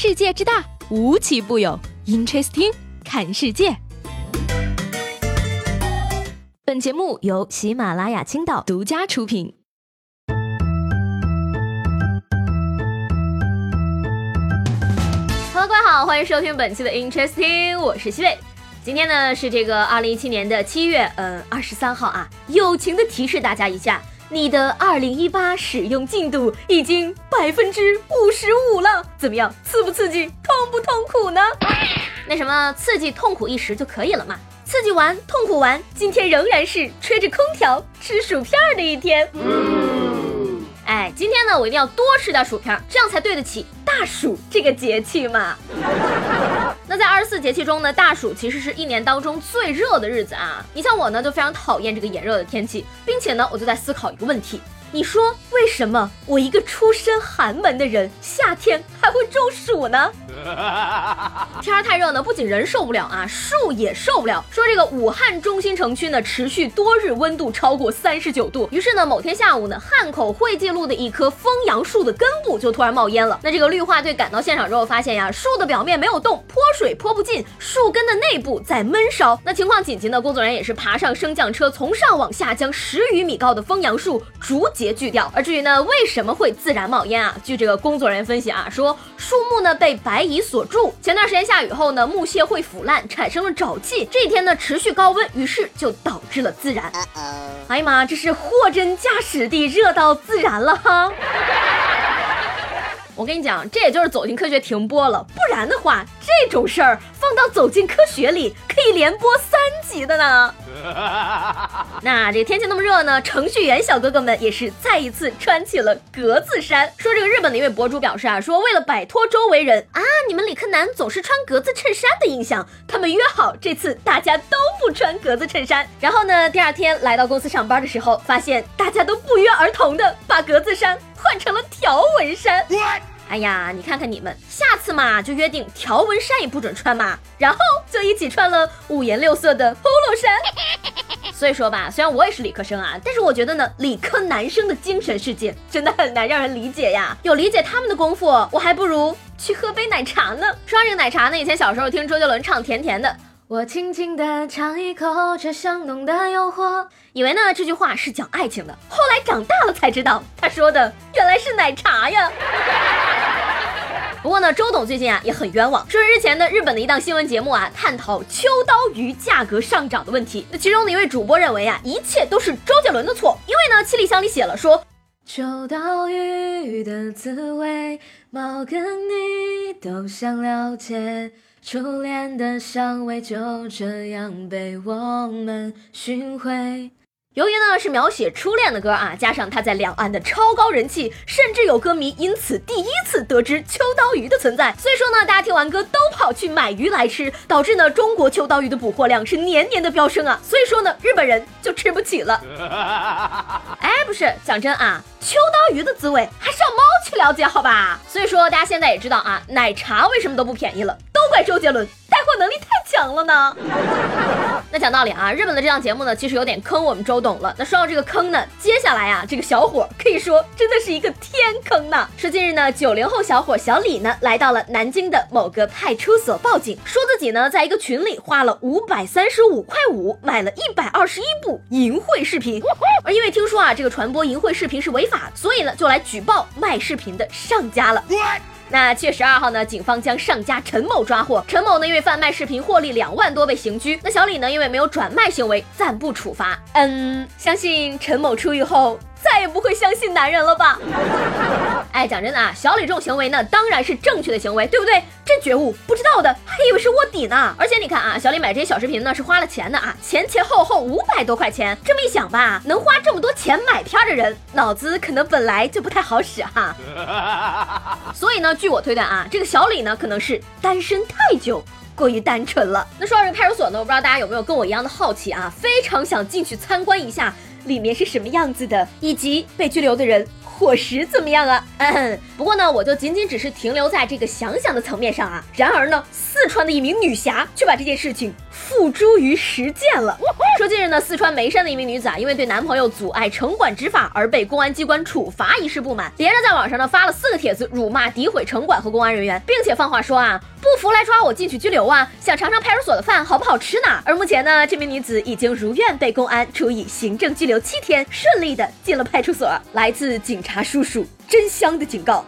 世界之大，无奇不有。Interesting，看世界。本节目由喜马拉雅青岛独家出品。Hello，各位好，欢迎收听本期的 Interesting，我是西贝。今天呢是这个二零一七年的七月，嗯，二十三号啊。友情的提示大家一下。你的二零一八使用进度已经百分之五十五了，怎么样？刺不刺激？痛不痛苦呢？那什么，刺激痛苦一时就可以了嘛？刺激完，痛苦完，今天仍然是吹着空调吃薯片的一天。哎，今天呢，我一定要多吃点薯片，这样才对得起大暑这个节气嘛。那在二十四节气中呢，大暑其实是一年当中最热的日子啊。你像我呢，就非常讨厌这个炎热的天气，并且呢，我就在思考一个问题。你说为什么我一个出身寒门的人，夏天还会中暑呢？天儿太热呢，不仅人受不了啊，树也受不了。说这个武汉中心城区呢，持续多日温度超过三十九度，于是呢，某天下午呢，汉口汇济路的一棵枫杨树的根部就突然冒烟了。那这个绿化队赶到现场之后，发现呀，树的表面没有动，泼水泼不进，树根的内部在闷烧。那情况紧急呢，工作人员也是爬上升降车，从上往下将十余米高的枫杨树逐。节锯掉。而至于呢，为什么会自然冒烟啊？据这个工作人员分析啊，说树木呢被白蚁锁住，前段时间下雨后呢，木屑会腐烂，产生了沼气。这一天呢，持续高温，于是就导致了自燃。哎呀妈，这是货真价实地热到自燃了哈！我跟你讲，这也就是走进科学停播了，不然的话，这种事儿放到走进科学里，可以连播三集的呢。那这个天气那么热呢，程序员小哥哥们也是再一次穿起了格子衫。说这个日本的一位博主表示啊，说为了摆脱周围人啊，你们理科男总是穿格子衬衫的印象，他们约好这次大家都不穿格子衬衫。然后呢，第二天来到公司上班的时候，发现大家都不约而同的把格子衫换成了条纹衫。哎呀，你看看你们，下次嘛就约定条纹衫也不准穿嘛，然后就一起穿了五颜六色的 polo 衫。所以说吧，虽然我也是理科生啊，但是我觉得呢，理科男生的精神世界真的很难让人理解呀。有理解他们的功夫，我还不如去喝杯奶茶呢。说这个奶茶呢，以前小时候听周杰伦唱《甜甜的》，我轻轻地尝一口这香浓的诱惑，以为呢这句话是讲爱情的，后来长大了才知道，他说的原来是奶茶呀。不过呢，周董最近啊也很冤枉。说日前呢，日本的一档新闻节目啊，探讨秋刀鱼价格上涨的问题。那其中的一位主播认为啊，一切都是周杰伦的错，因为呢，七里香里写了说，秋刀鱼的滋味，猫跟你都想了解，初恋的香味就这样被我们寻回。由于呢是描写初恋的歌啊，加上他在两岸的超高人气，甚至有歌迷因此第一次得知秋刀鱼的存在。所以说呢，大家听完歌都跑去买鱼来吃，导致呢中国秋刀鱼的捕获量是年年的飙升啊。所以说呢，日本人就吃不起了。哎，不是，讲真啊，秋刀鱼的滋味还是要猫去了解好吧。所以说大家现在也知道啊，奶茶为什么都不便宜了，都怪周杰伦带货能力太强了呢。讲道理啊，日本的这档节目呢，其实有点坑我们周董了。那说到这个坑呢，接下来啊，这个小伙可以说真的是一个天坑呢。说近日呢，九零后小伙小李呢，来到了南京的某个派出所报警，说自己呢，在一个群里花了五百三十五块五买了一百二十一部淫秽视频，而因为听说啊，这个传播淫秽视频是违法，所以呢，就来举报卖视频的上家了。那七月十二号呢，警方将上家陈某抓获。陈某呢，因为贩卖视频获利两万多被刑拘。那小李呢，因为没有转卖行为，暂不处罚。嗯，相信陈某出狱后。再也不会相信男人了吧？哎，讲真的啊，小李这种行为呢，当然是正确的行为，对不对？真觉悟，不知道的还以为是卧底呢。而且你看啊，小李买这些小视频呢，是花了钱的啊，前前后后五百多块钱。这么一想吧，能花这么多钱买片的人，脑子可能本来就不太好使哈。所以呢，据我推断啊，这个小李呢，可能是单身太久，过于单纯了。那说到这个派出所呢，我不知道大家有没有跟我一样的好奇啊，非常想进去参观一下。里面是什么样子的，以及被拘留的人伙食怎么样啊？嗯，不过呢，我就仅仅只是停留在这个想想的层面上啊。然而呢，四川的一名女侠却把这件事情付诸于实践了。说近日呢，四川眉山的一名女子啊，因为对男朋友阻碍城管执法而被公安机关处罚一事不满，连着在网上呢发了四个帖子，辱骂、诋毁城管和公安人员，并且放话说啊，不服来抓我进去拘留啊，想尝尝派出所的饭好不好吃呢？而目前呢，这名女子已经如愿被公安处以行政拘留七天，顺利的进了派出所。来自警察叔叔。真香的警告！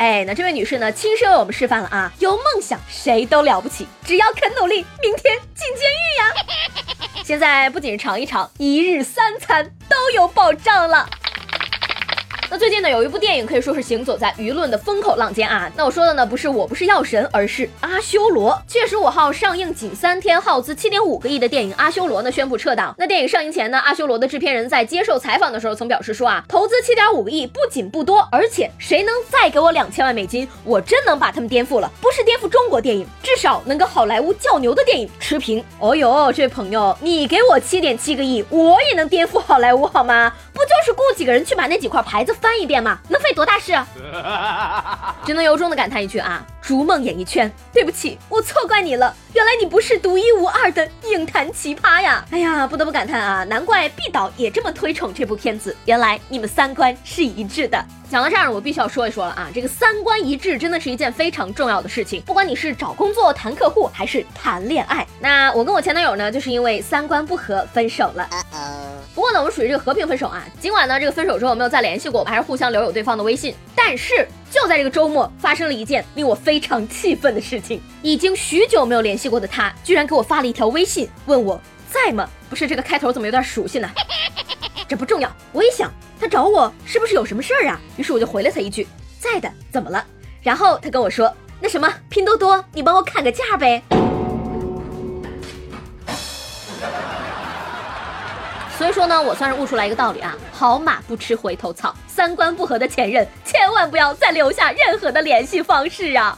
哎，那这位女士呢，亲身为我们示范了啊，有梦想谁都了不起，只要肯努力，明天进监狱呀！现在不仅是尝一尝，一日三餐都有保障了。那最近呢，有一部电影可以说是行走在舆论的风口浪尖啊。那我说的呢，不是我不是药神，而是阿修罗。七月十五号上映仅三天，耗资七点五个亿的电影《阿修罗》呢宣布撤档。那电影上映前呢，阿修罗的制片人在接受采访的时候曾表示说啊，投资七点五个亿不仅不多，而且谁能再给我两千万美金，我真能把他们颠覆了。不是颠覆中国电影，至少能跟好莱坞较牛的电影持平。哦呦，这位朋友，你给我七点七个亿，我也能颠覆好莱坞好吗？不就是雇几个人去把那几块牌子？翻一遍嘛，能费多大事？只能由衷的感叹一句啊，逐梦演艺圈，对不起，我错怪你了。原来你不是独一无二的影坛奇葩呀！哎呀，不得不感叹啊，难怪毕导也这么推崇这部片子。原来你们三观是一致的。讲到这儿，我必须要说一说了啊，这个三观一致真的是一件非常重要的事情。不管你是找工作、谈客户，还是谈恋爱，那我跟我前男友呢，就是因为三观不合分手了。不过呢，我们属于这个和平分手啊。尽管呢，这个分手之后没有再联系过，我们还是互相留有对方的微信。但是就在这个周末，发生了一件令我非常气愤的事情。已经许久没有联系过的他，居然给我发了一条微信，问我在吗？不是这个开头怎么有点熟悉呢？这不重要，我一想。他找我是不是有什么事儿啊？于是我就回了他一句：“在的，怎么了？”然后他跟我说：“那什么，拼多多，你帮我砍个价呗。”所以说呢，我算是悟出来一个道理啊：好马不吃回头草，三观不合的前任千万不要再留下任何的联系方式啊。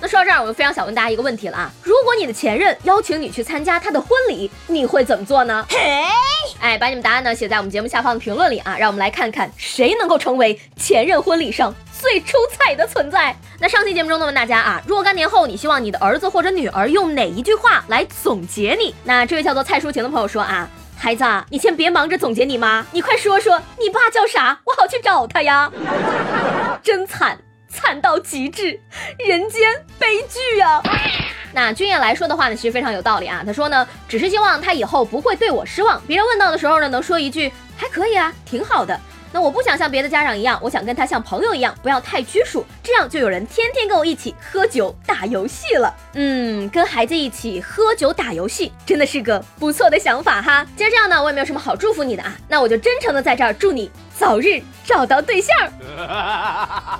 那说到这儿，我就非常想问大家一个问题了啊：如果你的前任邀请你去参加他的婚礼，你会怎么做呢？嘿，哎，把你们答案呢写在我们节目下方的评论里啊，让我们来看看谁能够成为前任婚礼上最出彩的存在。那上期节目中呢问大家啊，若干年后你希望你的儿子或者女儿用哪一句话来总结你？那这位叫做蔡淑晴的朋友说啊，孩子，你先别忙着总结你妈，你快说说你爸叫啥，我好去找他呀。真惨。惨到极致，人间悲剧啊！那君夜来说的话呢，其实非常有道理啊。他说呢，只是希望他以后不会对我失望。别人问到的时候呢，能说一句还可以啊，挺好的。那我不想像别的家长一样，我想跟他像朋友一样，不要太拘束，这样就有人天天跟我一起喝酒打游戏了。嗯，跟孩子一起喝酒打游戏，真的是个不错的想法哈。既然这样呢，我也没有什么好祝福你的啊，那我就真诚的在这儿祝你早日找到对象。